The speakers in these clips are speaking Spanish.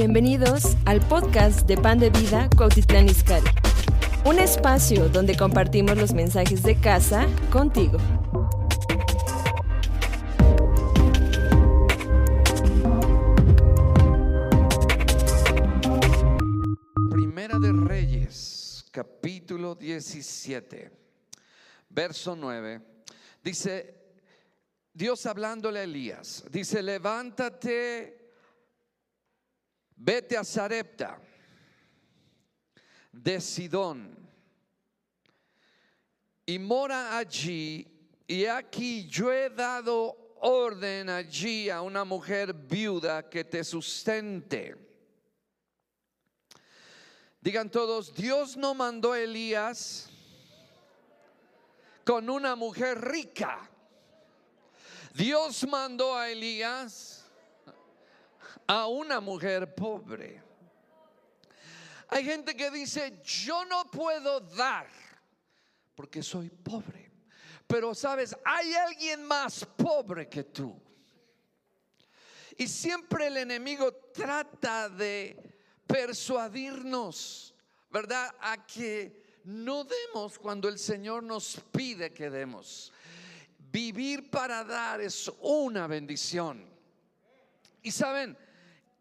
Bienvenidos al podcast de Pan de Vida Cuautitlán Izcalli. Un espacio donde compartimos los mensajes de casa contigo. Primera de Reyes, capítulo 17, verso 9. Dice, Dios hablándole a Elías, dice, levántate, vete a Sarepta de Sidón y mora allí. Y aquí yo he dado orden allí a una mujer viuda que te sustente. Digan todos, Dios no mandó a Elías con una mujer rica. Dios mandó a Elías a una mujer pobre. Hay gente que dice, yo no puedo dar porque soy pobre. Pero sabes, hay alguien más pobre que tú. Y siempre el enemigo trata de persuadirnos, ¿verdad? A que no demos cuando el Señor nos pide que demos. Vivir para dar es una bendición. Y saben,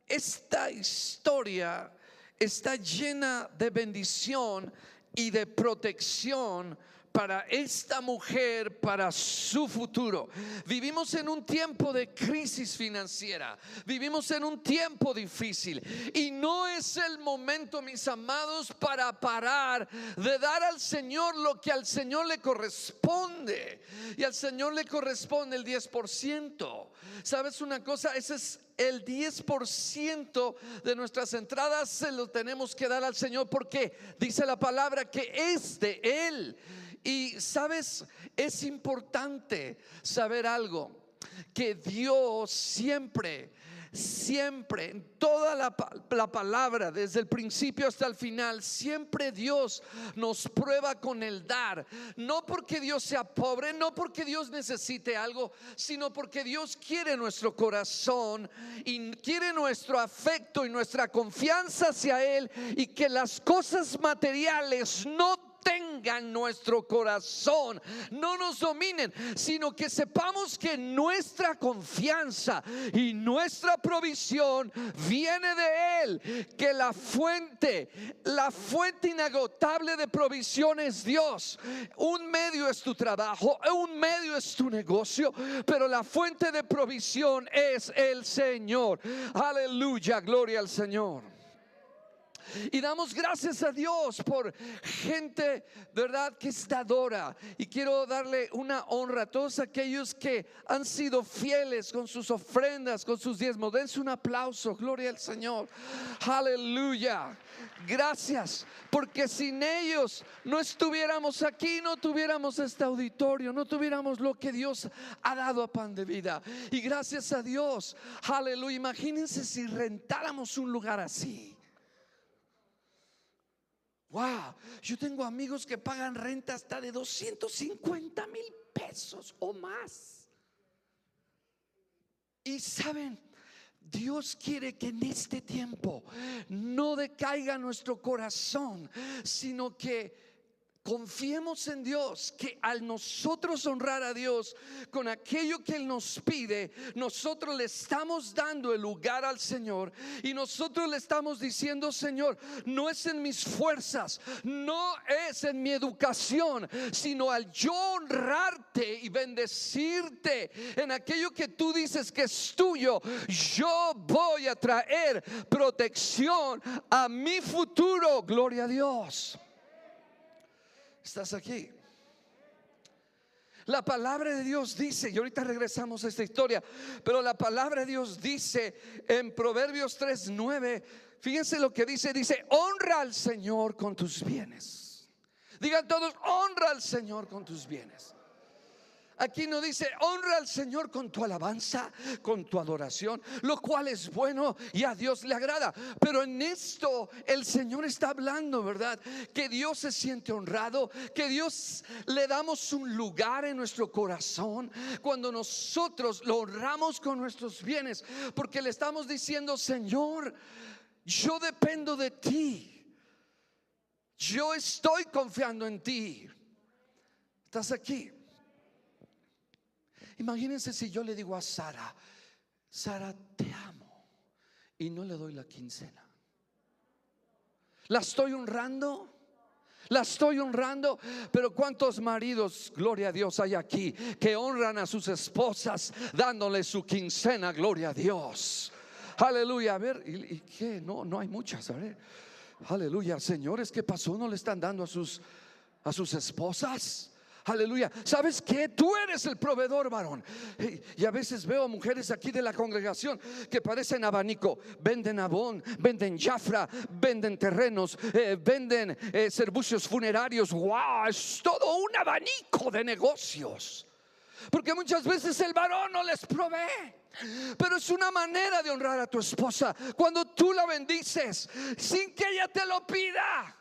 esta historia está llena de bendición y de protección para esta mujer, para su futuro. Vivimos en un tiempo de crisis financiera, vivimos en un tiempo difícil y no es el momento, mis amados, para parar de dar al Señor lo que al Señor le corresponde. Y al Señor le corresponde el 10%. ¿Sabes una cosa? Ese es el 10% de nuestras entradas se lo tenemos que dar al Señor porque dice la palabra que es de Él. Y sabes, es importante saber algo, que Dios siempre siempre, en toda la, la, palabra, desde el principio hasta el final, siempre Dios nos prueba con el dar. No porque Dios sea pobre, no porque Dios necesite algo, sino porque Dios quiere nuestro corazón y quiere nuestro afecto y nuestra confianza hacia Él y que las cosas materiales no tengan nuestro corazón, no nos dominen, sino que sepamos que nuestra confianza y nuestra provisión viene de Él, que la fuente, la fuente inagotable de provisión es Dios. Un medio es tu trabajo, un medio es tu negocio, pero la fuente de provisión es el Señor. Aleluya, gloria al Señor. Y damos gracias a Dios por gente, ¿verdad?, que está adora Y quiero darle una honra a todos aquellos que han sido fieles con sus ofrendas, con sus diezmos. Dense un aplauso, gloria al Señor. Aleluya. Gracias, porque sin ellos no estuviéramos aquí, no tuviéramos este auditorio, no tuviéramos lo que Dios ha dado a pan de vida. Y gracias a Dios, aleluya. Imagínense si rentáramos un lugar así. Wow, yo tengo amigos que pagan renta hasta de 250 mil pesos o más. Y saben, Dios quiere que en este tiempo no decaiga nuestro corazón, sino que Confiemos en Dios, que al nosotros honrar a Dios con aquello que Él nos pide, nosotros le estamos dando el lugar al Señor y nosotros le estamos diciendo, Señor, no es en mis fuerzas, no es en mi educación, sino al yo honrarte y bendecirte en aquello que tú dices que es tuyo, yo voy a traer protección a mi futuro, gloria a Dios. Estás aquí. La palabra de Dios dice, y ahorita regresamos a esta historia, pero la palabra de Dios dice en Proverbios 3:9, fíjense lo que dice, dice, honra al Señor con tus bienes. Digan todos, honra al Señor con tus bienes. Aquí no dice, honra al Señor con tu alabanza, con tu adoración, lo cual es bueno y a Dios le agrada. Pero en esto el Señor está hablando, ¿verdad? Que Dios se siente honrado, que Dios le damos un lugar en nuestro corazón cuando nosotros lo honramos con nuestros bienes, porque le estamos diciendo, Señor, yo dependo de ti. Yo estoy confiando en ti. ¿Estás aquí? Imagínense si yo le digo a Sara, Sara, te amo y no le doy la quincena. ¿La estoy honrando? La estoy honrando, pero ¿cuántos maridos, gloria a Dios, hay aquí que honran a sus esposas dándole su quincena, gloria a Dios? Aleluya, a ver, ¿y, qué? No, no hay muchas, a ver. Aleluya, señores, ¿qué pasó? ¿No le están dando a sus, a sus esposas? Aleluya. ¿Sabes qué? Tú eres el proveedor, varón. Y a veces veo mujeres aquí de la congregación que parecen abanico. Venden abón, venden jafra, venden terrenos, eh, venden eh, servicios funerarios. ¡Wow! Es todo un abanico de negocios. Porque muchas veces el varón no les provee. Pero es una manera de honrar a tu esposa cuando tú la bendices sin que ella te lo pida.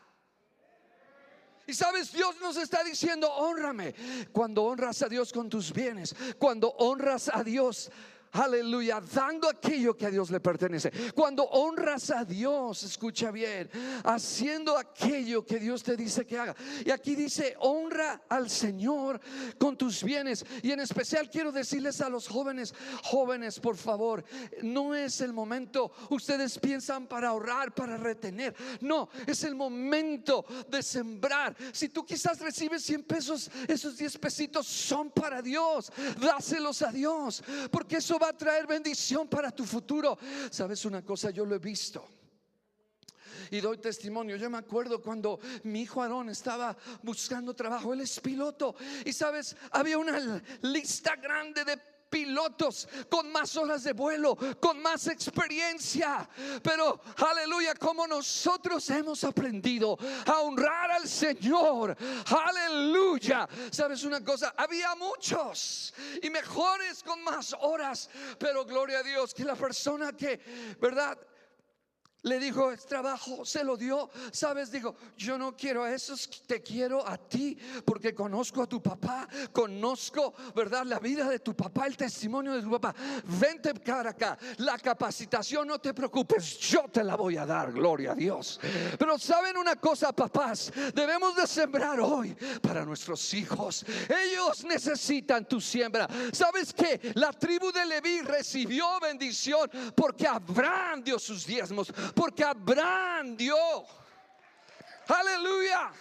Y sabes, Dios nos está diciendo, honrame. Cuando honras a Dios con tus bienes, cuando honras a Dios Aleluya, dando aquello que a Dios le pertenece. Cuando honras a Dios, escucha bien, haciendo aquello que Dios te dice que haga. Y aquí dice, honra al Señor con tus bienes. Y en especial quiero decirles a los jóvenes, jóvenes, por favor, no es el momento, ustedes piensan para ahorrar, para retener. No, es el momento de sembrar. Si tú quizás recibes 100 pesos, esos 10 pesitos son para Dios. Dáselos a Dios, porque eso va a traer bendición para tu futuro. ¿Sabes una cosa? Yo lo he visto y doy testimonio. Yo me acuerdo cuando mi hijo Aarón estaba buscando trabajo, él es piloto y sabes, había una lista grande de pilotos con más horas de vuelo, con más experiencia. Pero, aleluya, como nosotros hemos aprendido a honrar al Señor. Aleluya. ¿Sabes una cosa? Había muchos y mejores con más horas. Pero gloria a Dios que la persona que, ¿verdad? Le dijo, es trabajo, se lo dio. Sabes, dijo, yo no quiero eso, te quiero a ti porque conozco a tu papá, conozco, ¿verdad? La vida de tu papá, el testimonio de tu papá. Vente cara acá, la capacitación, no te preocupes, yo te la voy a dar, gloria a Dios. Pero saben una cosa, papás, debemos de sembrar hoy para nuestros hijos. Ellos necesitan tu siembra. ¿Sabes que La tribu de Leví recibió bendición porque Abraham dio sus diezmos porque Abraham dio. Aleluya.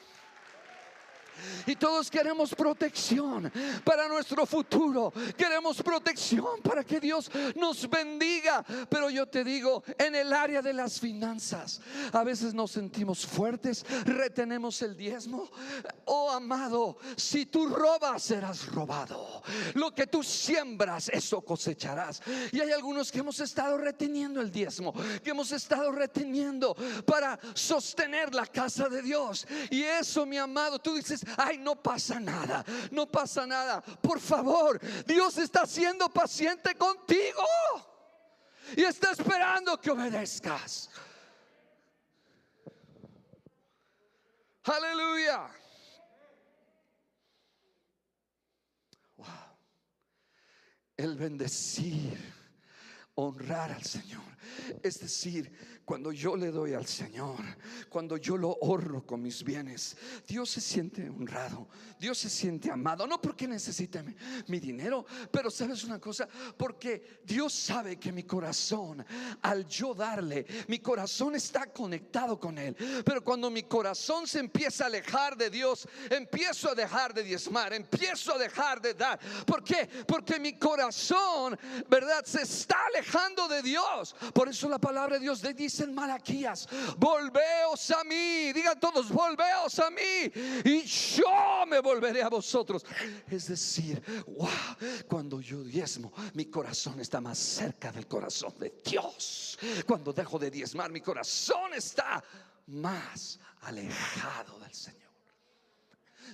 Y todos queremos protección para nuestro futuro. Queremos protección para que Dios nos bendiga. Pero yo te digo, en el área de las finanzas, a veces nos sentimos fuertes, retenemos el diezmo. Oh amado, si tú robas, serás robado. Lo que tú siembras, eso cosecharás. Y hay algunos que hemos estado reteniendo el diezmo, que hemos estado reteniendo para sostener la casa de Dios. Y eso, mi amado, tú dices, ay, no pasa nada, no pasa nada. Por favor, Dios está siendo paciente contigo y está esperando que obedezcas. Aleluya. Wow. El bendecir, honrar al Señor. Es decir, cuando yo le doy al Señor, cuando yo lo honro con mis bienes, Dios se siente honrado, Dios se siente amado, no porque necesite mi, dinero, pero sabes una cosa, porque Dios sabe que mi corazón, al yo darle, mi corazón está conectado con Él, pero cuando mi corazón se empieza a alejar de Dios, empiezo a dejar de diezmar, empiezo a dejar de dar. ¿Por qué? Porque mi corazón, ¿verdad? Se está alejando de Dios. Por eso la palabra de Dios dice en Malaquías, volveos a mí, digan todos, volveos a mí y yo me volveré a vosotros. Es decir, wow, cuando yo diezmo, mi corazón está más cerca del corazón de Dios. Cuando dejo de diezmar, mi corazón está más alejado del Señor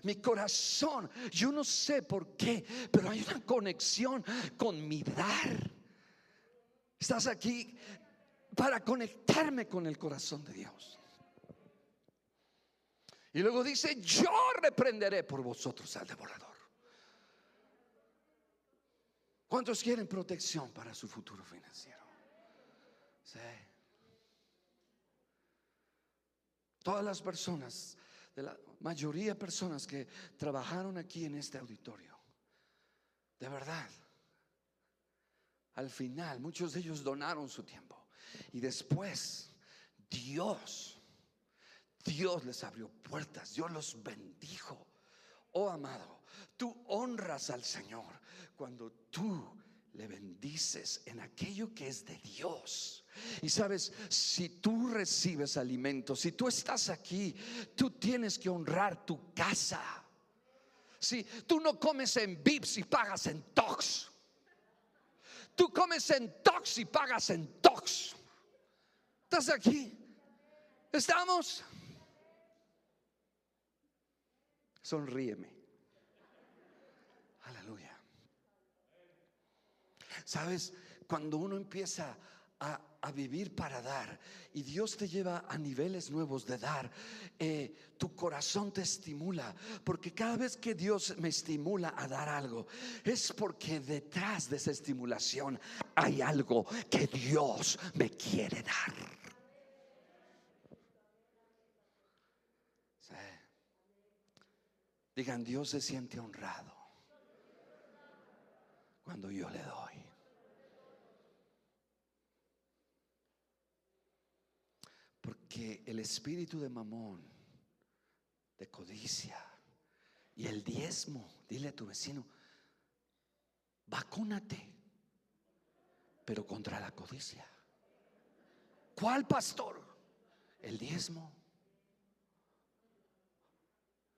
mi corazón. Yo no sé por qué, pero hay una conexión con mi dar. Estás aquí para conectarme con el corazón de Dios. Y luego dice, yo reprenderé por vosotros al devorador. ¿Cuántos quieren protección para su futuro financiero? Sí. todas las personas, de la mayoría de personas que trabajaron aquí en este auditorio, de verdad, al final muchos de ellos donaron su tiempo y después Dios, Dios les abrió puertas, Dios los bendijo. Oh amado, tú honras al Señor cuando tú le bendices en aquello que es de Dios. Y sabes, si tú recibes alimento, si tú estás aquí, tú tienes que honrar tu casa. Si tú no comes en Vips y pagas en Tox. Tú comes en Tox y pagas en Tox. ¿Estás aquí? ¿Estamos? Sonríeme. Aleluya. Sabes, cuando uno empieza a, vivir para dar y Dios te lleva a niveles nuevos de dar, eh, tu corazón te estimula, porque cada vez que Dios me estimula a dar algo, es porque detrás de esa estimulación hay algo que Dios me quiere dar. Digan, Dios se siente honrado cuando yo le doy. Porque el espíritu de mamón, de codicia y el diezmo, dile a tu vecino, vacúnate, pero contra la codicia. ¿Cuál pastor? El diezmo.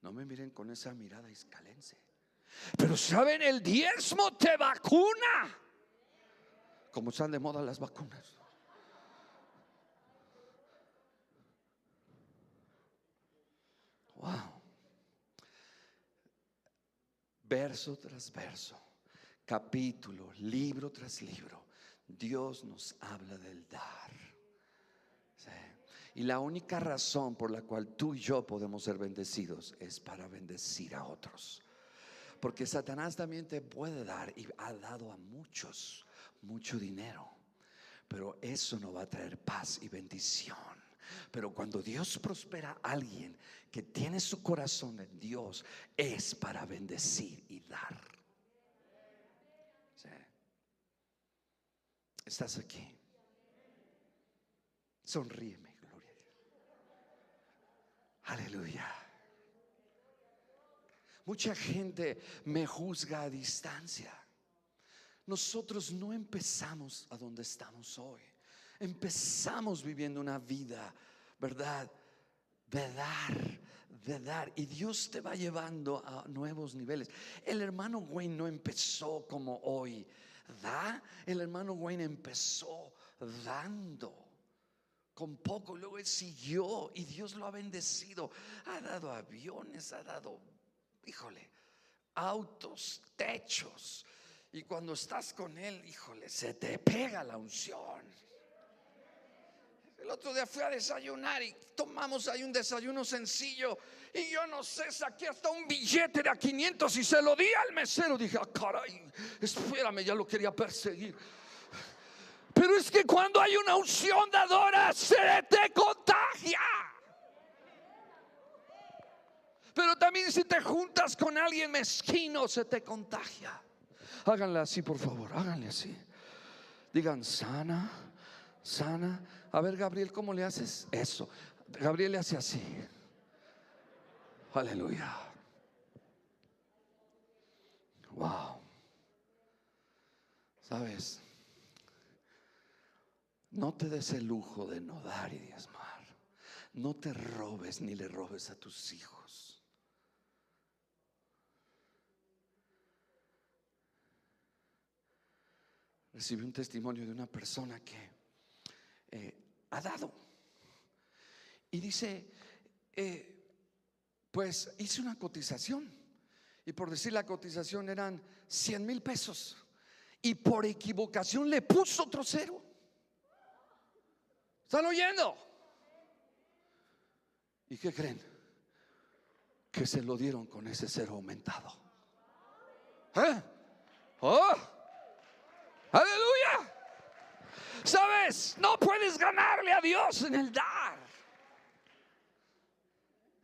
No me miren con esa mirada iscalense. Pero saben, el diezmo te vacuna. Como están de moda las vacunas. Wow. Verso tras verso, capítulo, libro tras libro, Dios nos habla del dar. Y la única razón por la cual tú y yo podemos ser bendecidos es para bendecir a otros. Porque Satanás también te puede dar y ha dado a muchos mucho dinero. Pero eso no va a traer paz y bendición. Pero cuando Dios prospera a alguien que tiene su corazón en Dios, es para bendecir y dar. Estás aquí. Dios. Aleluya. Mucha gente me juzga a distancia. Nosotros no empezamos a donde estamos hoy. Empezamos viviendo una vida, ¿verdad? De dar, de dar. Y Dios te va llevando a nuevos niveles. El hermano Wayne no empezó como hoy. Da. El hermano Wayne empezó dando con poco, luego él siguió y Dios lo ha bendecido. Ha dado aviones, ha dado híjole, autos, techos. Y cuando estás con Él, híjole, se te pega la unción. El otro día fui a desayunar y tomamos ahí un desayuno sencillo. Y yo no sé, saqué hasta un billete de a 500 y se lo di al mesero. Dije, ah, caray, espérame, ya lo quería perseguir. Pero es que cuando hay una unción dadora, se te contagia. Pero también si te juntas con alguien mezquino, se te contagia. Háganle así, por favor, háganle así. Digan, sana, sana. A ver, Gabriel, ¿cómo le haces? Eso. Gabriel le hace así. Aleluya. Wow. ¿Sabes? No te des el lujo de no dar y diezmar. No te robes ni le robes a tus hijos. recibí un testimonio de una persona que eh, ha dado. Y dice, eh, pues hice una cotización. Y por decir la cotización eran 100 mil pesos. Y por equivocación le puso otro cero. ¿Están oyendo? ¿Y qué creen? Que se lo dieron con ese cero aumentado. ¿Eh? ¿Oh? Aleluya. ¿Sabes? No puedes ganarle a Dios en el dar.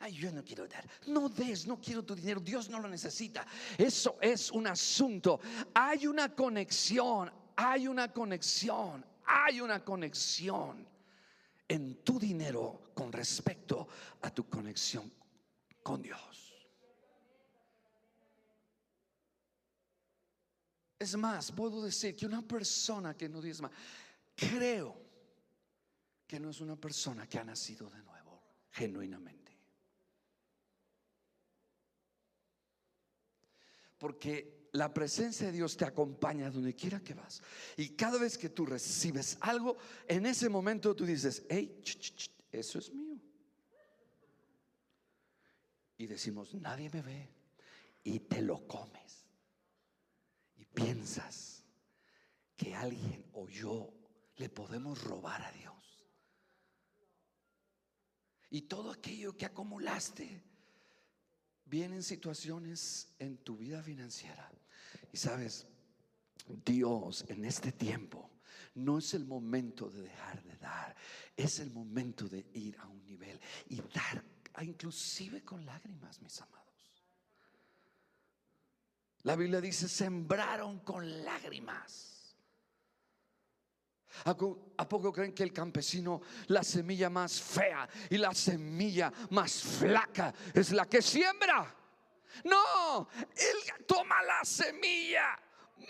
ay, yo no quiero dar. No des, no quiero tu dinero, Dios no lo necesita. Eso es un asunto. Hay una conexión, hay una conexión, hay una conexión en tu dinero con respecto a tu conexión con Dios. Es más, puedo decir que una persona que no diezma, creo que no es una persona que ha nacido de nuevo, genuinamente. Porque la presencia de Dios te acompaña donde quiera que vas. Y cada vez que tú recibes algo, en ese momento tú dices, hey, eso es mío. Y decimos, nadie me ve. Y te lo comes piensas que alguien o yo le podemos robar a Dios. Y todo aquello que acumulaste vienen situaciones en tu vida financiera. Y sabes, Dios en este tiempo no es el momento de dejar de dar, es el momento de ir a un nivel y dar, inclusive con lágrimas, mis amados. La Biblia dice, sembraron con lágrimas. ¿A poco creen que el campesino, la semilla más fea y la semilla más flaca es la que siembra? No, él toma la semilla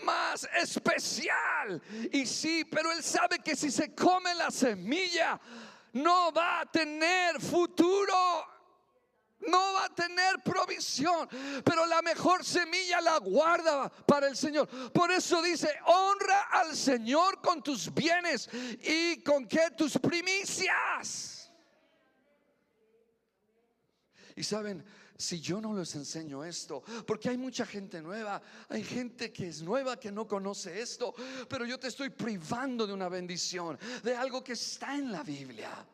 más especial. Y sí, pero él sabe que si se come la semilla, no va a tener futuro no va a tener provisión, pero la mejor semilla la guarda para el Señor. Por eso dice, honra al Señor con tus bienes y con que tus primicias. Y saben, si yo no les enseño esto, porque hay mucha gente nueva, hay gente que es nueva que no conoce esto, pero yo te estoy privando de una bendición, de algo que está en la Biblia.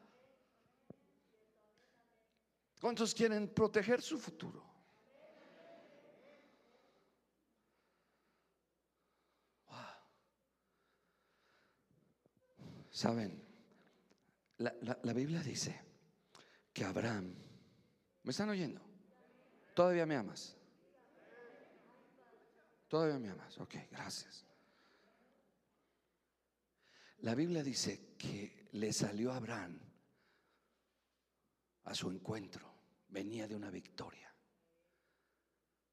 ¿Cuántos quieren proteger su futuro? Saben, la, la, Biblia dice que Abraham, ¿me están oyendo? ¿Todavía me amas? Todavía me amas, ok, gracias. La Biblia dice que le salió a Abraham a su encuentro. Venía de una victoria.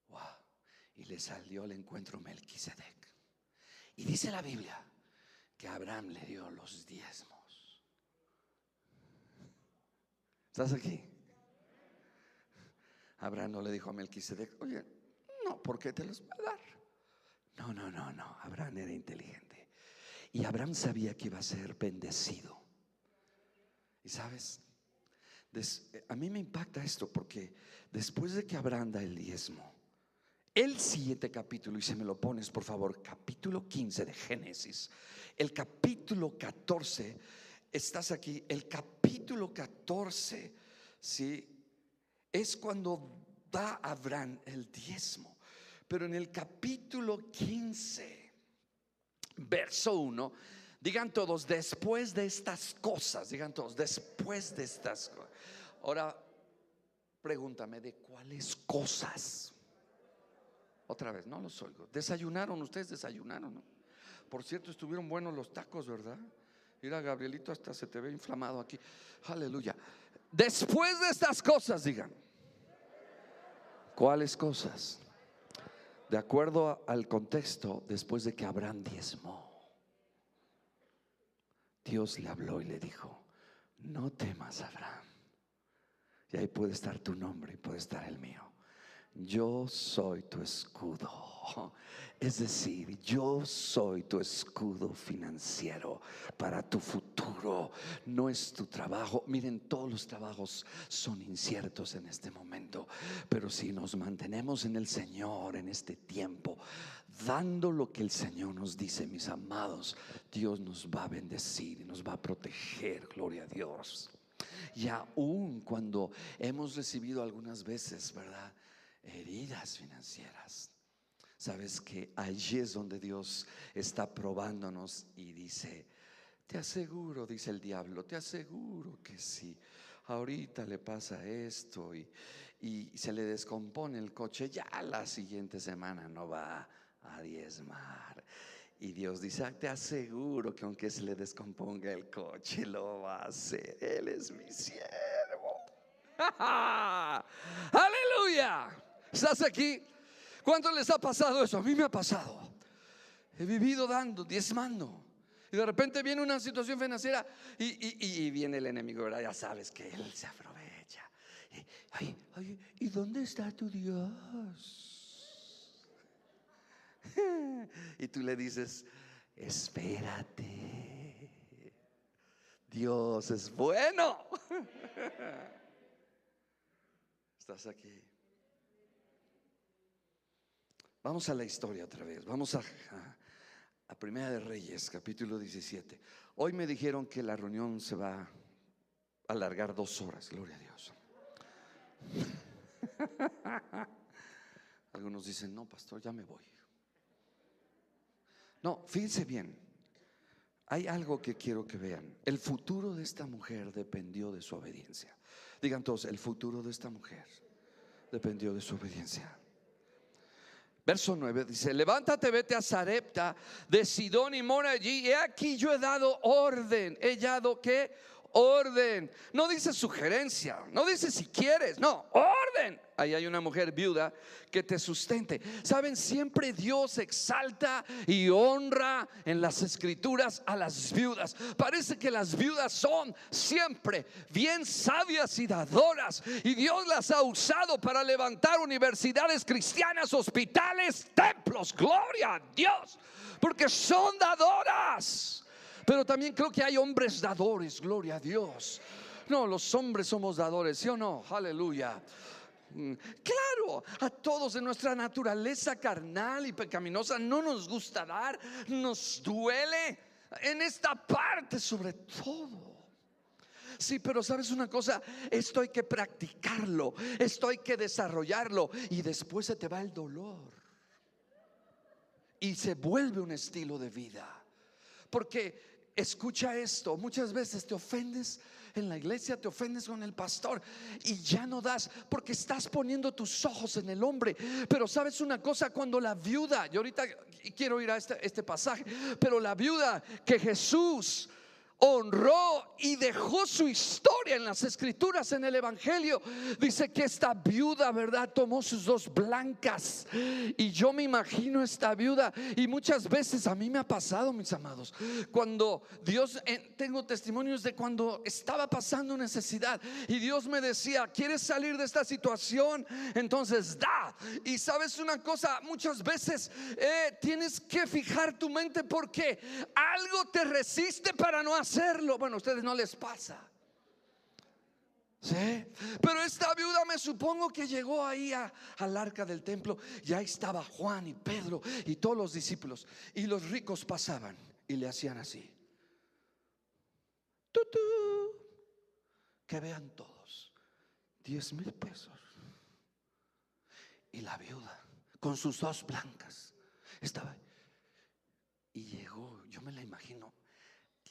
Wow. Y le salió al encuentro Melquisedec. Y dice la Biblia que Abraham le dio los diezmos. ¿Estás aquí? Abraham no le dijo a Melquisedec, oye, no, ¿por qué te los va a dar? No, no, no, no. Abraham era inteligente. Y Abraham sabía que iba a ser bendecido. Y sabes, a mí me impacta esto porque después de que Abraham da el diezmo, el siguiente capítulo, y si me lo pones por favor, capítulo 15 de Génesis, el capítulo 14, estás aquí, el capítulo 14, ¿sí? Es cuando da Abraham el diezmo. Pero en el capítulo 15, verso 1, digan todos, después de estas cosas, digan todos, después de estas cosas. Ahora, pregúntame de cuáles cosas. Otra vez, no los oigo. Desayunaron, ustedes desayunaron, ¿no? Por cierto, estuvieron buenos los tacos, ¿verdad? Mira, Gabrielito, hasta se te ve inflamado aquí. Aleluya. Después de estas cosas, digan. ¿Cuáles cosas? De acuerdo al contexto, después de que Abraham diezmó, Dios le habló y le dijo, no temas, Abraham y ahí puede estar tu nombre y puede estar el mío. Yo soy tu escudo. Es decir, yo soy tu escudo financiero para tu futuro. No es tu trabajo. Miren, todos los trabajos son inciertos en este momento. Pero si nos mantenemos en el Señor en este tiempo, dando lo que el Señor nos dice, mis amados, Dios nos va a bendecir y nos va a proteger. Gloria a Dios. Y aún cuando hemos recibido algunas veces, ¿verdad? Heridas financieras. Sabes que allí es donde Dios está probándonos y dice, te aseguro, dice el diablo, te aseguro que sí. ahorita le pasa esto y, y se le descompone el coche, ya la siguiente semana no va a diezmar. Y Dios dice, ah, te aseguro que aunque se le descomponga el coche, lo va a hacer. Él es mi siervo. Aleluya. ¿Estás aquí? ¿Cuánto les ha pasado eso? A mí me ha pasado. He vivido dando, diezmando. Y de repente viene una situación financiera y, viene el enemigo, ¿verdad? Ya sabes que él se aprovecha. ¿y dónde está tu Dios? y tú le dices, espérate, Dios es bueno. Estás aquí. Vamos a la historia otra vez. Vamos a, a, Primera de Reyes, capítulo 17. Hoy me dijeron que la reunión se va a alargar dos horas. Gloria a Dios. Algunos dicen, no, pastor, ya me voy. No, fíjense bien. Hay algo que quiero que vean. El futuro de esta mujer dependió de su obediencia. Digan todos, el futuro de esta mujer dependió de su obediencia. Verso 9 dice, levántate, vete a Sarepta de Sidón y mora allí. He aquí yo he dado orden. He dado que orden. No dice sugerencia, no dice si quieres, no, orden. Ahí hay una mujer viuda que te sustente. Saben, siempre Dios exalta y honra en las escrituras a las viudas. Parece que las viudas son siempre bien sabias y dadoras. Y Dios las ha usado para levantar universidades cristianas, hospitales, templos. Gloria a Dios. Porque son dadoras. Pero también creo que hay hombres dadores, gloria a Dios. No, los hombres somos dadores, ¿sí o no? Aleluya. Mm, claro, a todos de nuestra naturaleza carnal y pecaminosa no nos gusta dar, nos duele en esta parte sobre todo. Sí, pero sabes una cosa, esto hay que practicarlo, esto hay que desarrollarlo y después se te va el dolor y se vuelve un estilo de vida. Porque escucha esto, muchas veces te ofendes en la iglesia, te ofendes con el pastor y ya no das porque estás poniendo tus ojos en el hombre. Pero sabes una cosa, cuando la viuda, y ahorita quiero ir a este, este pasaje, pero la viuda que Jesús honró y dejó su historia en las escrituras, en el Evangelio. Dice que esta viuda, ¿verdad? Tomó sus dos blancas. Y yo me imagino esta viuda. Y muchas veces a mí me ha pasado, mis amados, cuando Dios, eh, tengo testimonios de cuando estaba pasando necesidad. Y Dios me decía, ¿quieres salir de esta situación? Entonces da. Y sabes una cosa, muchas veces eh, tienes que fijar tu mente porque algo te resiste para no hacer hacerlo. Bueno, a ustedes no les pasa. ¿Sí? Pero esta viuda me supongo que llegó ahí al arca del templo. Ya estaba Juan y Pedro y todos los discípulos. Y los ricos pasaban y le hacían así. ¡Tutú! Que vean todos. Diez mil pesos. Y la viuda con sus dos blancas estaba. Y llegó, yo me la imagino,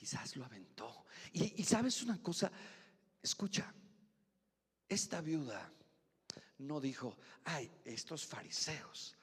quizás lo aventó. Y, sabes una cosa, escucha, esta viuda no dijo, ay, estos fariseos,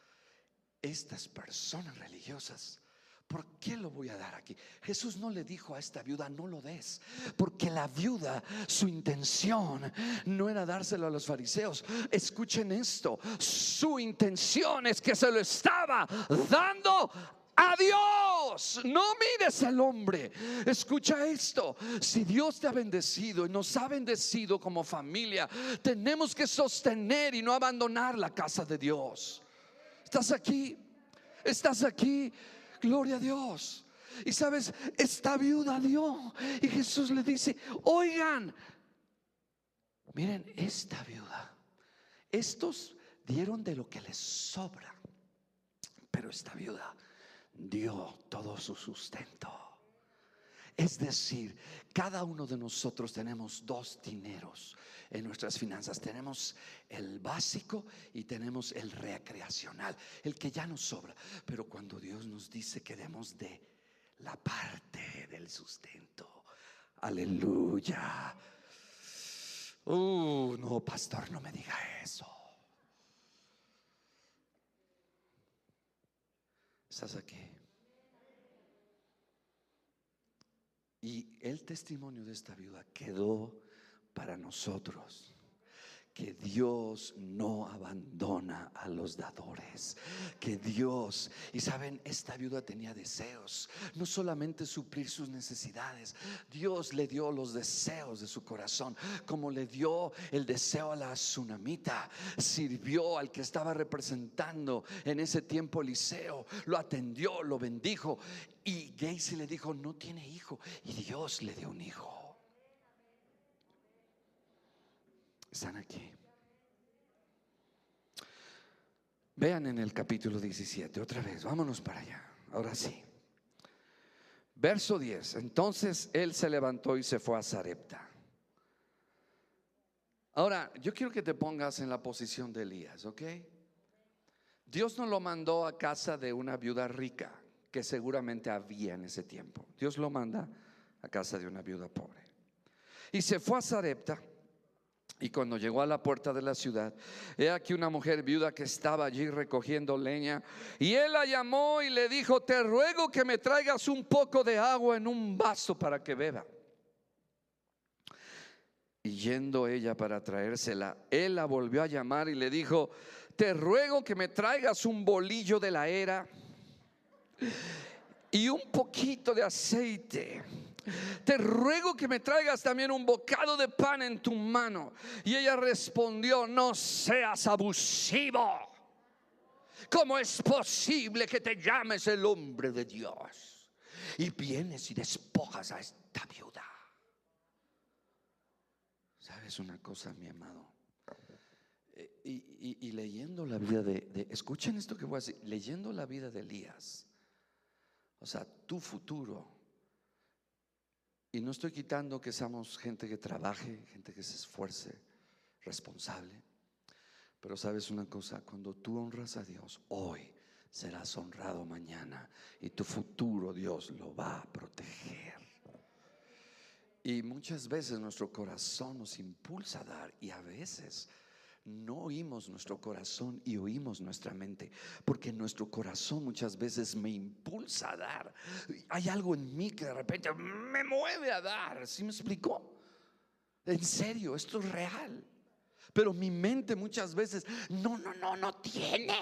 estas personas religiosas, ¿por qué lo voy a dar aquí? Jesús no le dijo a esta viuda, no lo des, porque la viuda, su intención no era dárselo a los fariseos. Escuchen esto, su intención es que se lo estaba dando a Dios. No mires al hombre. Escucha esto. Si Dios te ha bendecido y nos ha bendecido como familia, tenemos que sostener y no abandonar la casa de Dios. ¿Estás aquí? ¿Estás aquí? Gloria a Dios. Y sabes, esta viuda dio. Y Jesús le dice, oigan, miren, esta viuda, estos dieron de lo que les sobra. Pero esta viuda dio todo su sustento. Es decir, cada uno de nosotros tenemos dos dineros en nuestras finanzas. Tenemos el básico y tenemos el recreacional, el que ya nos sobra. Pero cuando Dios nos dice que demos de la parte del sustento, aleluya. Uh, no, pastor, no me diga eso. Estás aquí. Y el testimonio de esta viuda quedó para nosotros que Dios no abandona a los dadores, que Dios, y saben, esta viuda tenía deseos, no solamente suplir sus necesidades, Dios le dio los deseos de su corazón, como le dio el deseo a la tsunamita, sirvió al que estaba representando en ese tiempo Eliseo, lo atendió, lo bendijo, y Gacy le dijo, no tiene hijo, y Dios le dio un hijo. Están aquí. Vean en el capítulo 17, otra vez, vámonos para allá. Ahora sí. Verso 10. Entonces él se levantó y se fue a Zarepta. Ahora, yo quiero que te pongas en la posición de Elías, ¿ok? Dios no lo mandó a casa de una viuda rica, que seguramente había en ese tiempo. Dios lo manda a casa de una viuda pobre. Y se fue a Zarepta. Y cuando llegó a la puerta de la ciudad, he aquí una mujer viuda que estaba allí recogiendo leña. Y él la llamó y le dijo, te ruego que me traigas un poco de agua en un vaso para que beba. Y yendo ella para traérsela, él la volvió a llamar y le dijo, te ruego que me traigas un bolillo de la era y un poquito de aceite te ruego que me traigas también un bocado de pan en tu mano. Y ella respondió, no seas abusivo. ¿Cómo es posible que te llames el hombre de Dios? Y vienes y despojas a esta viuda. ¿Sabes una cosa, mi amado? Eh, y, leyendo la vida de, de, escuchen esto que voy a decir, leyendo la vida de Elías, o sea, tu futuro y no estoy quitando que seamos gente que trabaje, gente que se esfuerce, responsable. Pero sabes una cosa, cuando tú honras a Dios hoy, serás honrado mañana y tu futuro Dios lo va a proteger. Y muchas veces nuestro corazón nos impulsa a dar y a veces no oímos nuestro corazón y oímos nuestra mente, porque nuestro corazón muchas veces me impulsa a dar. Hay algo en mí que de repente me mueve a dar, ¿sí me explicó? En serio, esto es real. Pero mi mente muchas veces, no, no, no, no tienes.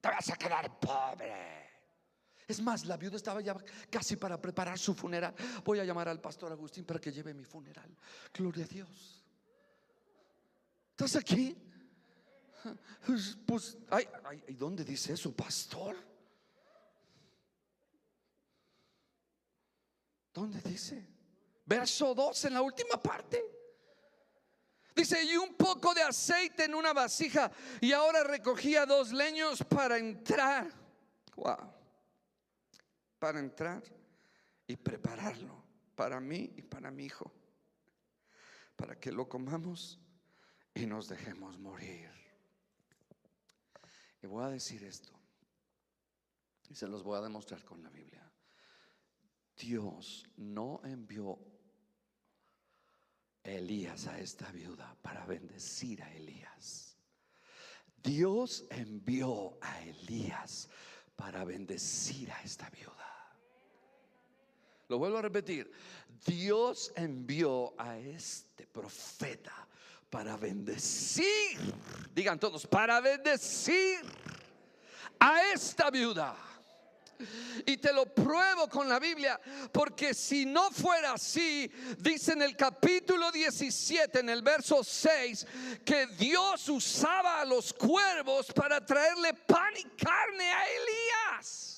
Te vas a quedar pobre. Es más, la viuda estaba ya casi para preparar su funeral. Voy a llamar al pastor Agustín para que lleve mi funeral. Gloria a Dios. ¿Estás aquí? Pues, ay, ay, ¿dónde dice eso, pastor? ¿Dónde dice? Verso 2 en la última parte. Dice, y un poco de aceite en una vasija. Y ahora recogía dos leños para entrar. Wow. Para entrar y prepararlo para mí y para mi hijo. Para que lo comamos y nos dejemos morir. Y voy a decir esto, y se los voy a demostrar con la Biblia. Dios no envió Elías a esta viuda para bendecir a Elías. Dios envió a Elías para bendecir a esta viuda. Lo vuelvo a repetir. Dios envió a este profeta para bendecir, digan todos, para bendecir a esta viuda. Y te lo pruebo con la Biblia, porque si no fuera así, dice en el capítulo 17, en el verso 6, que Dios usaba a los cuervos para traerle pan y carne a Elías.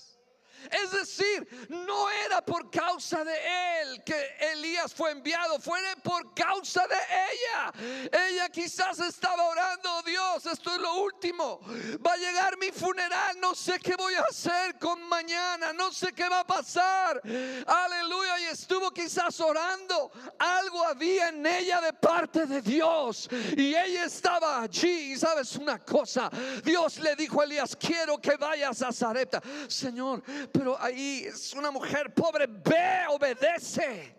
Es decir, no era por causa de él que Elías fue enviado, fue por causa de ella. Ella quizás estaba orando, oh Dios, esto es lo último. Va a llegar mi funeral, no sé qué voy a hacer con mañana, no sé qué va a pasar. Aleluya, y estuvo quizás orando. Algo había en ella de parte de Dios. Y ella estaba allí. Y sabes una cosa, Dios le dijo a Elías, quiero que vayas a Zarepta. Señor, pero ahí es una mujer pobre, ve, obedece.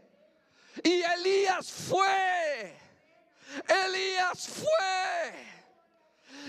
Y Elías fue. Elías fue.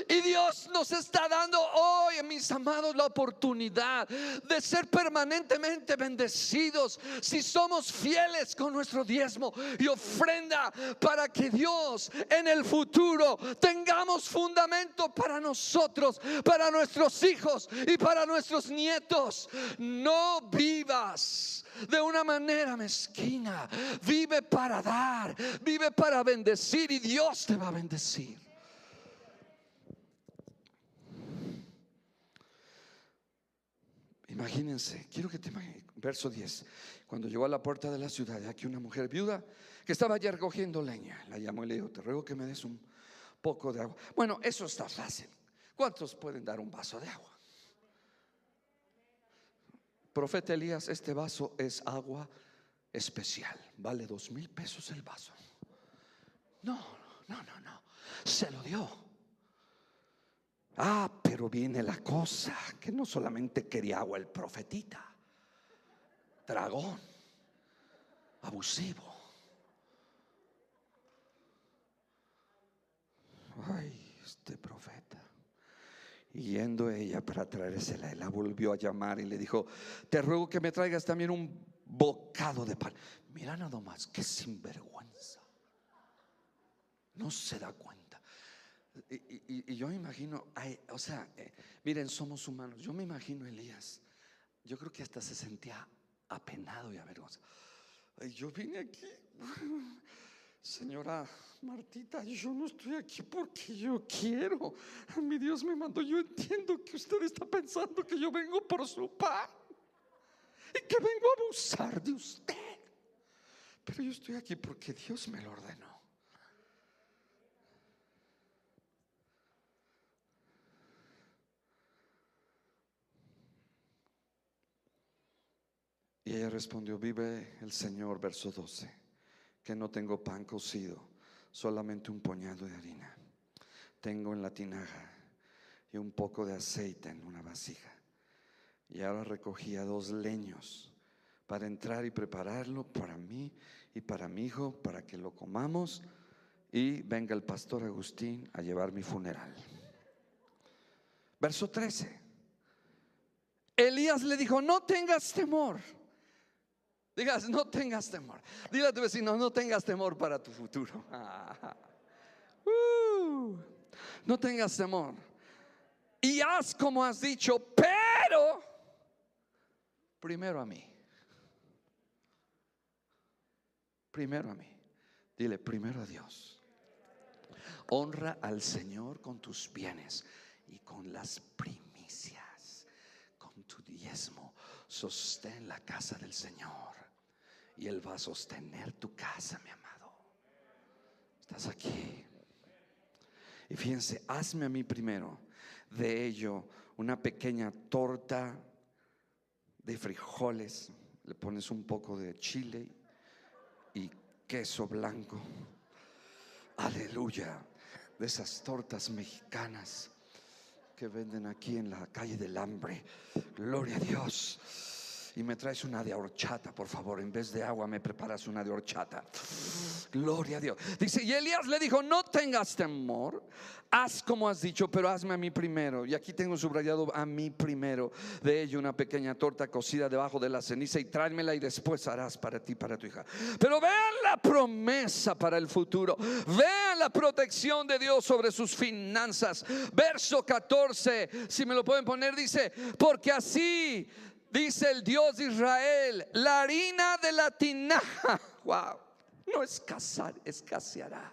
Y Dios nos está dando hoy, mis amados, la oportunidad de ser permanentemente bendecidos si somos fieles con nuestro diezmo y ofrenda para que Dios en el futuro tengamos fundamento para nosotros, para nuestros hijos y para nuestros nietos. No vivas de una manera mezquina. Vive para dar, vive para bendecir y Dios te va a bendecir. Imagínense, quiero que te imagines, verso 10. Cuando llegó a la puerta de la ciudad, aquí una mujer viuda que estaba ya recogiendo leña, la llamó y le dijo, te ruego que me des un poco de agua. Bueno, eso está fácil. ¿Cuántos pueden dar un vaso de agua? Profeta Elías, este vaso es agua especial, vale dos mil pesos el vaso. No, no, no, no, se lo dio. Ah, pero viene la cosa, que no solamente quería agua el profetita, dragón, abusivo. Ay, este profeta. Y yendo ella para traérsela, la volvió a llamar y le dijo, te ruego que me traigas también un bocado de pan. Mira nada más, qué sinvergüenza. No se da cuenta. Y, yo me imagino, o sea, eh, miren, somos humanos. Yo me imagino Elías. Yo creo que hasta se sentía apenado y avergonzado. Yo vine aquí, señora Martita, yo no estoy aquí porque yo quiero. A mi Dios me mandó. Yo entiendo que usted está pensando que yo vengo por su pan y que vengo a abusar de usted. Pero yo estoy aquí porque Dios me lo ordenó. Y ella respondió, vive el Señor, verso 12, que no tengo pan cocido, solamente un puñado de harina. Tengo en la tinaja y un poco de aceite en una vasija. Y ahora recogía dos leños para entrar y prepararlo para mí y para mi hijo, para que lo comamos y venga el pastor Agustín a llevar mi funeral. Verso 13. Elías le dijo, no tengas temor Digas, no tengas temor. Dile a tu vecino, no tengas temor para tu futuro. Uh, no tengas temor. Y haz como has dicho, pero primero a mí. Primero a mí. Dile, primero a Dios. Honra al Señor con tus bienes y con las primicias, con tu diezmo. Sostén la casa del Señor y Él va a sostener tu casa, mi amado. Estás aquí. Y fíjense, hazme a mí primero de ello una pequeña torta de frijoles. Le pones un poco de chile y queso blanco. Aleluya. De esas tortas mexicanas que venden aquí en la calle del hambre. Gloria a Dios y me traes una de horchata, por favor. En vez de agua me preparas una de horchata. Gloria a Dios. Dice, y Elías le dijo, no tengas temor, haz como has dicho, pero hazme a mí primero. Y aquí tengo subrayado a mí primero de ello una pequeña torta cocida debajo de la ceniza y tráemela y después harás para ti, para tu hija. Pero vean la promesa para el futuro. Vean la protección de Dios sobre sus finanzas. Verso 14, si me lo pueden poner, dice, porque así dice el Dios de Israel, la harina de la tinaja, wow, no escasar, escaseará.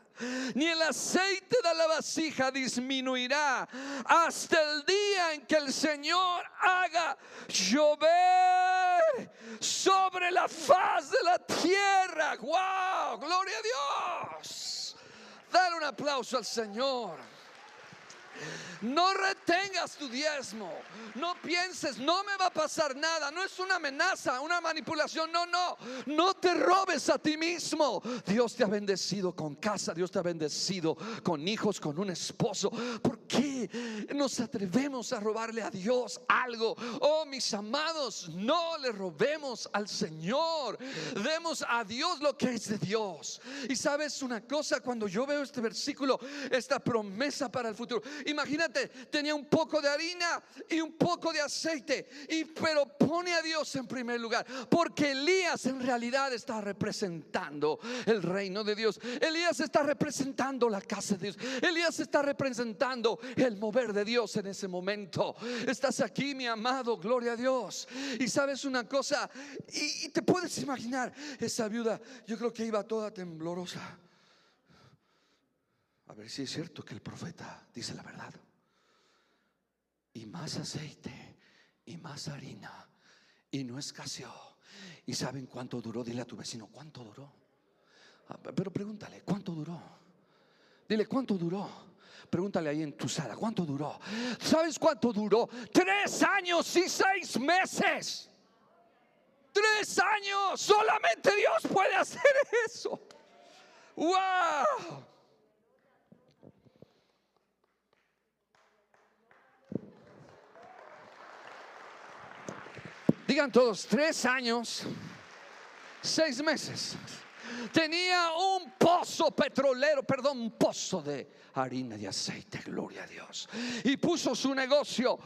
Ni el aceite de la vasija disminuirá hasta el día en que el Señor haga llover sobre la faz de la tierra. ¡Wow! ¡Gloria a Dios! Dar un aplauso al Señor. No retengas tu diezmo. No pienses, no me va a pasar nada. No es una amenaza, una manipulación. No, no. No te robes a ti mismo. Dios te ha bendecido con casa. Dios te ha bendecido con hijos, con un esposo. ¿Por qué nos atrevemos a robarle a Dios algo? Oh, mis amados, no le robemos al Señor. Demos a Dios lo que es de Dios. Y sabes una cosa, cuando yo veo este versículo, esta promesa para el futuro. Imagínate, tenía un poco de harina y un poco de aceite, y pero pone a Dios en primer lugar, porque Elías en realidad está representando el reino de Dios. Elías está representando la casa de Dios. Elías está representando el mover de Dios en ese momento. Estás aquí, mi amado, gloria a Dios. Y sabes una cosa, y, y te puedes imaginar esa viuda, yo creo que iba toda temblorosa. A ver si es cierto que el profeta dice la verdad. Y más aceite y más harina. Y no escaseó. ¿Y saben cuánto duró? Dile a tu vecino, ¿cuánto duró? Ah, Pero pregúntale, ¿cuánto duró? Dile, ¿cuánto duró? Pregúntale ahí en tu sala, ¿cuánto duró? ¿Sabes cuánto duró? Tres años y seis meses. Tres años. Solamente Dios puede hacer eso. ¡Wow! Todos, tres años, seis meses. Tenía un pozo petrolero, perdón, un pozo de harina y aceite, gloria a Dios. Y puso su negocio,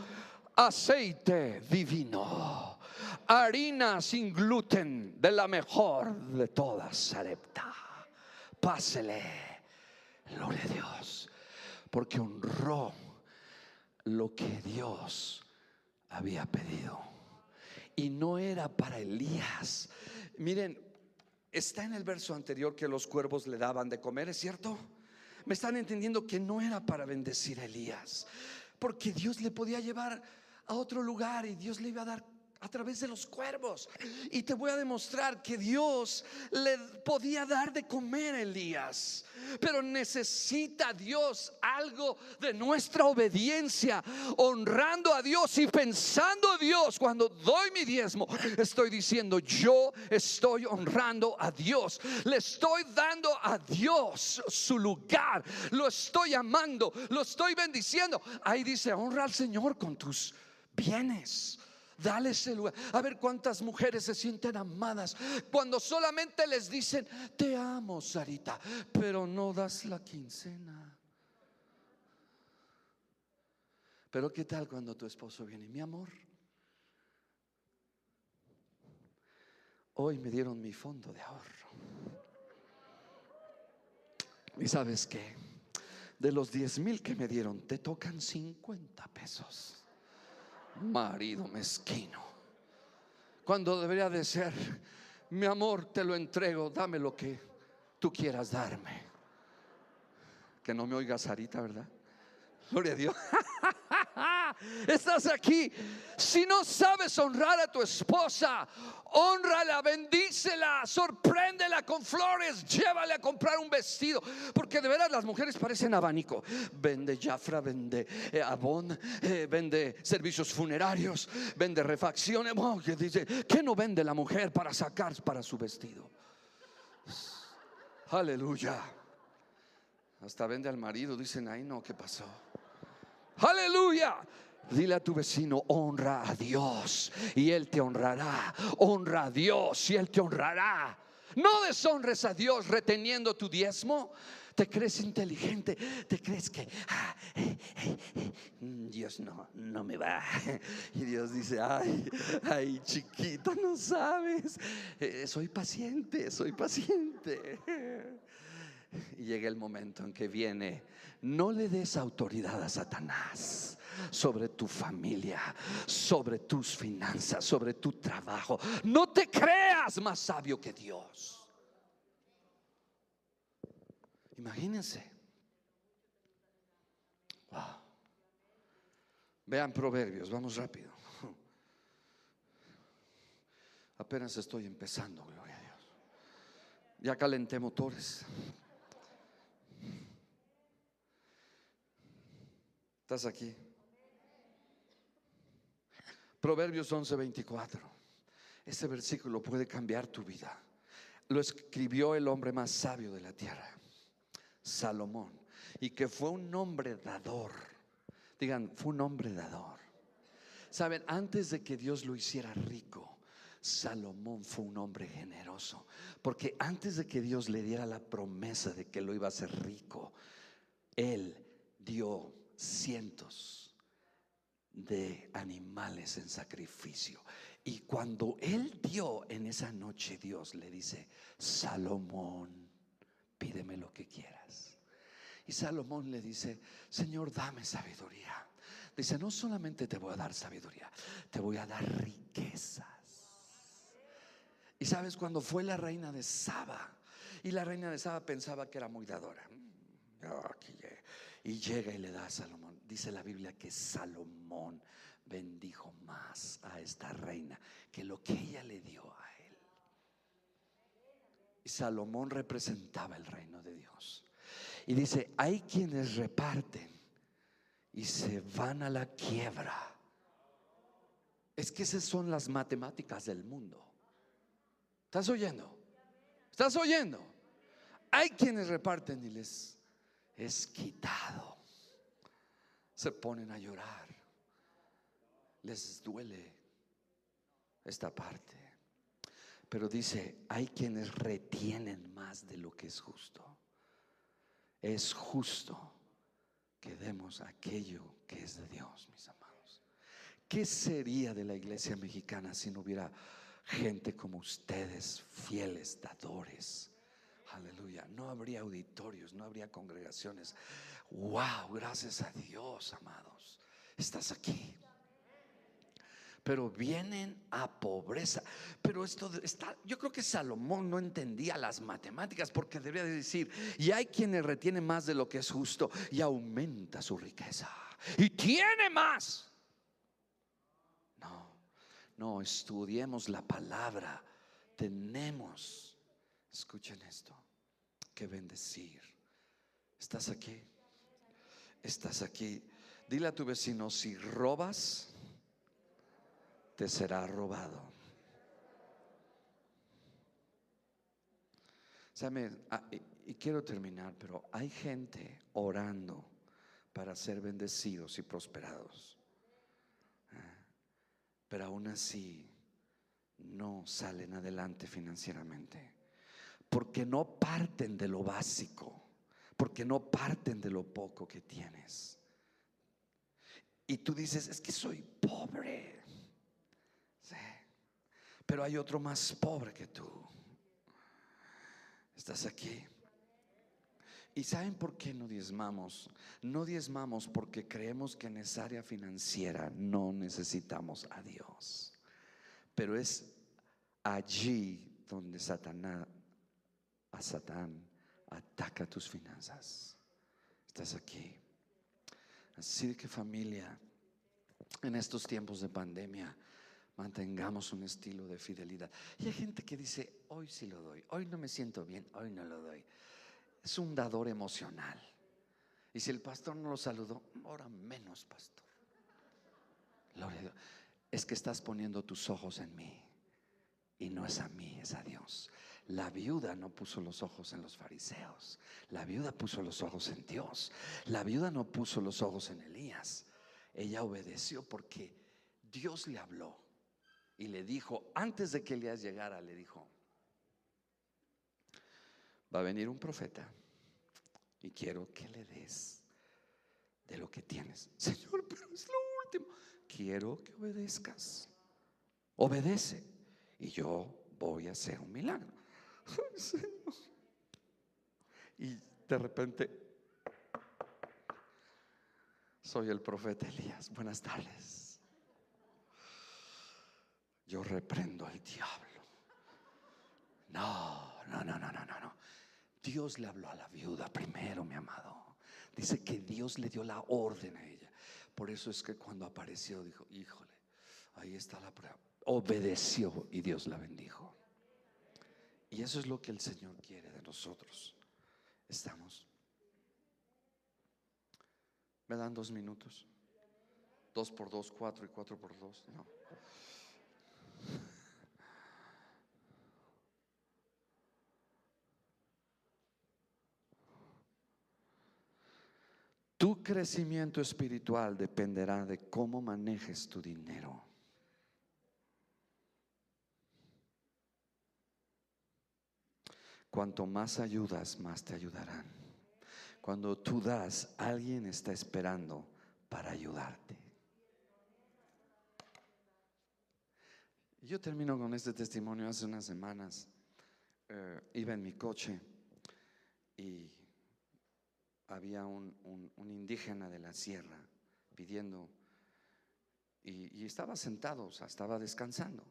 aceite divino, harina sin gluten, de la mejor de todas, Sarepta. Pásele, gloria a Dios, porque honró lo que Dios había pedido y no era para Elías. Miren, está en el verso anterior que los cuervos le daban de comer, ¿es cierto? Me están entendiendo que no era para bendecir a Elías, porque Dios le podía llevar a otro lugar y Dios le iba a dar a través de los cuervos. Y te voy a demostrar que Dios le podía dar de comer a Elías. Pero necesita Dios algo de nuestra obediencia, honrando a Dios y pensando a Dios. Cuando doy mi diezmo, estoy diciendo, yo estoy honrando a Dios. Le estoy dando a Dios su lugar. Lo estoy amando, lo estoy bendiciendo. Ahí dice, honra al Señor con tus bienes. Dale ese lugar. A ver cuántas mujeres se sienten amadas cuando solamente les dicen, te amo, Sarita, pero no das la quincena. Pero ¿qué tal cuando tu esposo viene? Mi amor, hoy me dieron mi fondo de ahorro. ¿Y sabes qué? De los 10 mil que me dieron, te tocan 50 pesos marido mezquino. Cuando debería de ser, mi amor, te lo entrego, dame lo que tú quieras darme. Que no me oigas Sarita, ¿verdad? Gloria a Dios. Estás aquí. Si no sabes honrar a tu esposa, honrala, bendícela, sorpréndela con flores, llévale a comprar un vestido. Porque de veras las mujeres parecen abanico. Vende Jafra, vende eh, eh, vende servicios funerarios, vende refacciones. Dice, ¿qué no vende la mujer para sacar para su vestido? Aleluya. Hasta vende al marido, dicen, ay no, ¿qué pasó? Aleluya. Dile a tu vecino, honra a Dios y Él te honrará. Honra a Dios y Él te honrará. No deshonres a Dios reteniendo tu diezmo. Te crees inteligente, te crees que ah, eh, eh, eh, Dios no, no me va. Y Dios dice, ay, ay, chiquito, no sabes. Soy paciente, soy paciente. Y llega el momento en que viene, no le des autoridad a Satanás sobre tu familia, sobre tus finanzas, sobre tu trabajo. No te creas más sabio que Dios. Imagínense. Wow. Vean proverbios, vamos rápido. Apenas estoy empezando, gloria a Dios. Ya calenté motores. ¿Estás aquí? Proverbios 11:24. Ese versículo puede cambiar tu vida. Lo escribió el hombre más sabio de la tierra, Salomón, y que fue un hombre dador. Digan, fue un hombre dador. Saben, antes de que Dios lo hiciera rico, Salomón fue un hombre generoso, porque antes de que Dios le diera la promesa de que lo iba a hacer rico, él dio cientos de animales en sacrificio. Y cuando él dio en esa noche, Dios le dice, Salomón, pídeme lo que quieras. Y Salomón le dice, Señor, dame sabiduría. Dice, no solamente te voy a dar sabiduría, te voy a dar riquezas. Y sabes, cuando fue la reina de Saba, y la reina de Saba pensaba que era muy dadora. Y llega y le da a Salomón. Dice la Biblia que Salomón bendijo más a esta reina que lo que ella le dio a él. Y Salomón representaba el reino de Dios. Y dice, hay quienes reparten y se van a la quiebra. Es que esas son las matemáticas del mundo. ¿Estás oyendo? ¿Estás oyendo? Hay quienes reparten y les es quitado. Se ponen a llorar. Les duele esta parte. Pero dice, hay quienes retienen más de lo que es justo. Es justo que demos aquello que es de Dios, mis amados. ¿Qué sería de la iglesia mexicana si no hubiera gente como ustedes, fieles dadores? Aleluya. No habría auditorios, no habría congregaciones. Wow, gracias a Dios, amados. Estás aquí. Pero vienen a pobreza. Pero esto está, yo creo que Salomón no entendía las matemáticas porque debería decir, y hay quienes retienen más de lo que es justo y aumenta su riqueza. Y tiene más. No, no, estudiemos la palabra. Tenemos, escuchen esto que bendecir. ¿Estás aquí? ¿Estás aquí? Dile a tu vecino, si robas, te será robado. Ah, y, quiero terminar, pero hay gente orando para ser bendecidos y prosperados. Ah, pero aún así no salen adelante financieramente porque no parten de lo básico, porque no parten de lo poco que tienes. Y tú dices, es que soy pobre. Sí, pero hay otro más pobre que tú. Estás aquí. ¿Y saben por qué no diezmamos? No diezmamos porque creemos que en esa área financiera no necesitamos a Dios. Pero es allí donde Satanás a Satán, ataca tus finanzas. Estás aquí. Así que familia, en estos tiempos de pandemia, mantengamos un estilo de fidelidad. Y hay gente que dice, hoy sí lo doy, hoy no me siento bien, hoy no lo doy. Es un dador emocional. Y si el pastor no lo saludó, ahora menos, pastor. Es que estás poniendo tus ojos en mí. Y no es a mí, es a Dios. La viuda no puso los ojos en los fariseos. La viuda puso los ojos en Dios. La viuda no puso los ojos en Elías. Ella obedeció porque Dios le habló y le dijo, antes de que Elías llegara, le dijo, va a venir un profeta y quiero que le des de lo que tienes. Señor, pero es lo último. Quiero que obedezcas. Obedece y yo voy a hacer un milagro. Y de repente, soy el profeta Elías. Buenas tardes. Yo reprendo al diablo. No, no, no, no, no, no. Dios le habló a la viuda primero, mi amado. Dice que Dios le dio la orden a ella. Por eso es que cuando apareció dijo, híjole, ahí está la prueba. Obedeció y Dios la bendijo. Y eso es lo que el Señor quiere de nosotros. Estamos. ¿Me dan dos minutos? Dos por dos, cuatro y cuatro por dos. No. Tu crecimiento espiritual dependerá de cómo manejes tu dinero. Cuanto más ayudas, más te ayudarán. Cuando tú das, alguien está esperando para ayudarte. Yo termino con este testimonio hace unas semanas. Eh, iba en mi coche y había un, indígena de la sierra pidiendo, y, estaba sentado, o sea, estaba descansando.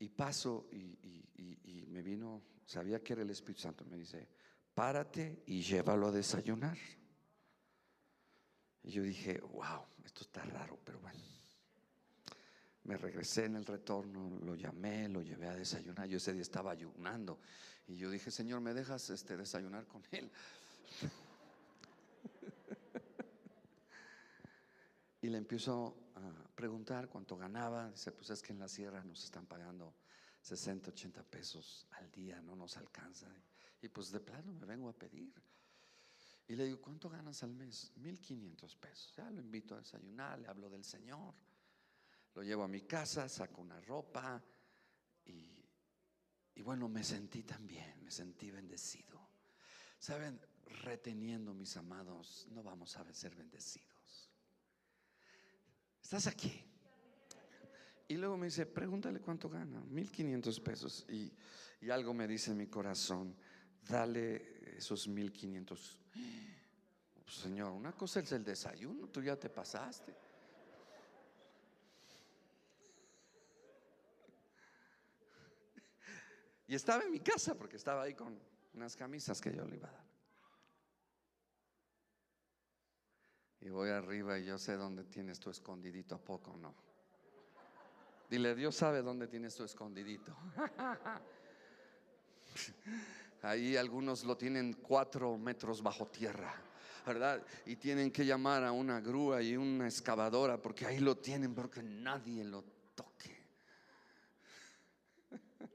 Y paso y, me vino, sabía que era el Espíritu Santo, me dice, párate y llévalo a desayunar. Y yo dije, wow, esto está raro, pero bueno. Me regresé en el retorno, lo llamé, lo llevé a desayunar. Yo ese día estaba ayunando. Y yo dije, Señor, ¿me dejas este, desayunar con él? Y le empiezo a preguntar cuánto ganaba. Dice, pues es que en la sierra nos están pagando 60, 80 pesos al día, no nos alcanza. Y pues de plano me vengo a pedir. Y le digo, ¿cuánto ganas al mes? 1500 pesos. Ya lo invito a desayunar, le hablo del Señor. Lo llevo a mi casa, saco una ropa y, y bueno, me sentí también, me sentí bendecido. Saben, reteniendo mis amados, no vamos a ser bendecidos. Estás aquí. Y luego me dice, pregúntale cuánto gana, 1500 pesos. Y, y algo me dice en mi corazón, dale esos 1500. Señor, una cosa es el desayuno, tú ya te pasaste. Y estaba en mi casa porque estaba ahí con unas camisas que yo le iba a dar. Y voy arriba y yo sé dónde tienes tu escondidito, ¿a poco no? Dile, Dios sabe dónde tienes tu escondidito. Ahí algunos lo tienen cuatro metros bajo tierra, ¿verdad? Y tienen que llamar a una grúa y una excavadora porque ahí lo tienen, porque nadie lo toque.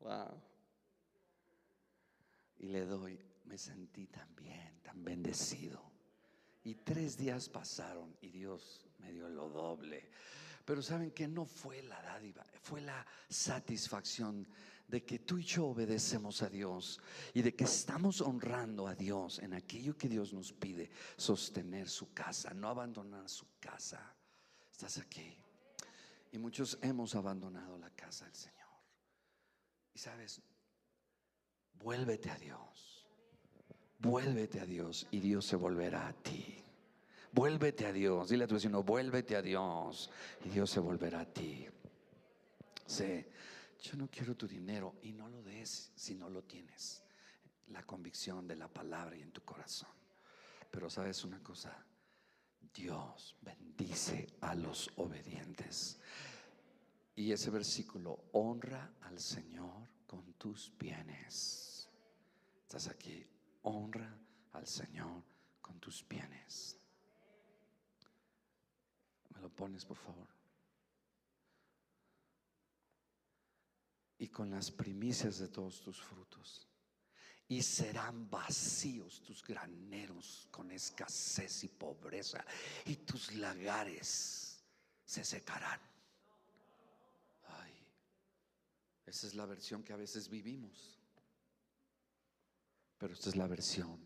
Wow. Y le doy me sentí tan bien, bendecido. Y tres días pasaron y Dios me dio lo doble. Pero saben que no fue la dádiva, fue la satisfacción de que tú y yo obedecemos a Dios y de que estamos honrando a Dios en aquello que Dios nos pide, sostener su casa, no abandonar su casa. Estás aquí. Y muchos hemos abandonado la casa del Señor. Y sabes, vuélvete a Dios. Vuélvete a Dios y Dios se volverá a ti. Vuélvete a Dios. Dile a tu vecino, vuélvete a Dios y Dios se volverá a ti. Sé, yo no quiero tu dinero y no lo des si no lo tienes. La convicción de la palabra y en tu corazón. Pero sabes una cosa, Dios bendice a los obedientes. Y ese versículo, honra al Señor con tus bienes. Estás aquí, honra al Señor con tus bienes. ¿Me lo pones, por favor? Y con las primicias de todos tus frutos. Y serán vacíos tus graneros con escasez y pobreza. Y tus lagares se secarán. Ay, esa es la versión que a veces vivimos. Pero esta es la versión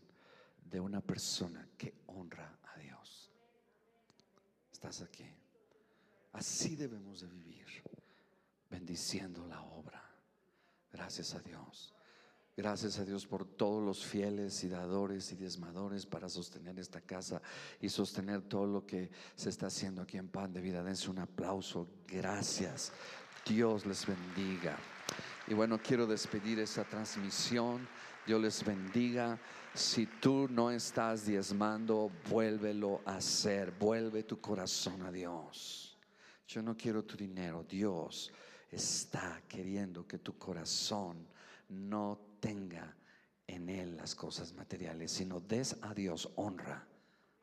de una persona que honra a Dios. Estás aquí. Así debemos de vivir, bendiciendo la obra. Gracias a Dios. Gracias a Dios por todos los fieles y dadores y diezmadores para sostener esta casa y sostener todo lo que se está haciendo aquí en Pan de Vida. Dense un aplauso. Gracias. Dios les bendiga. Y bueno, quiero despedir esta transmisión. Dios les bendiga. Si tú no estás diezmando, vuélvelo a hacer. Vuelve tu corazón a Dios. Yo no quiero tu dinero. Dios está queriendo que tu corazón no tenga en él las cosas materiales, sino des a Dios honra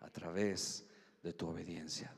a través de tu obediencia.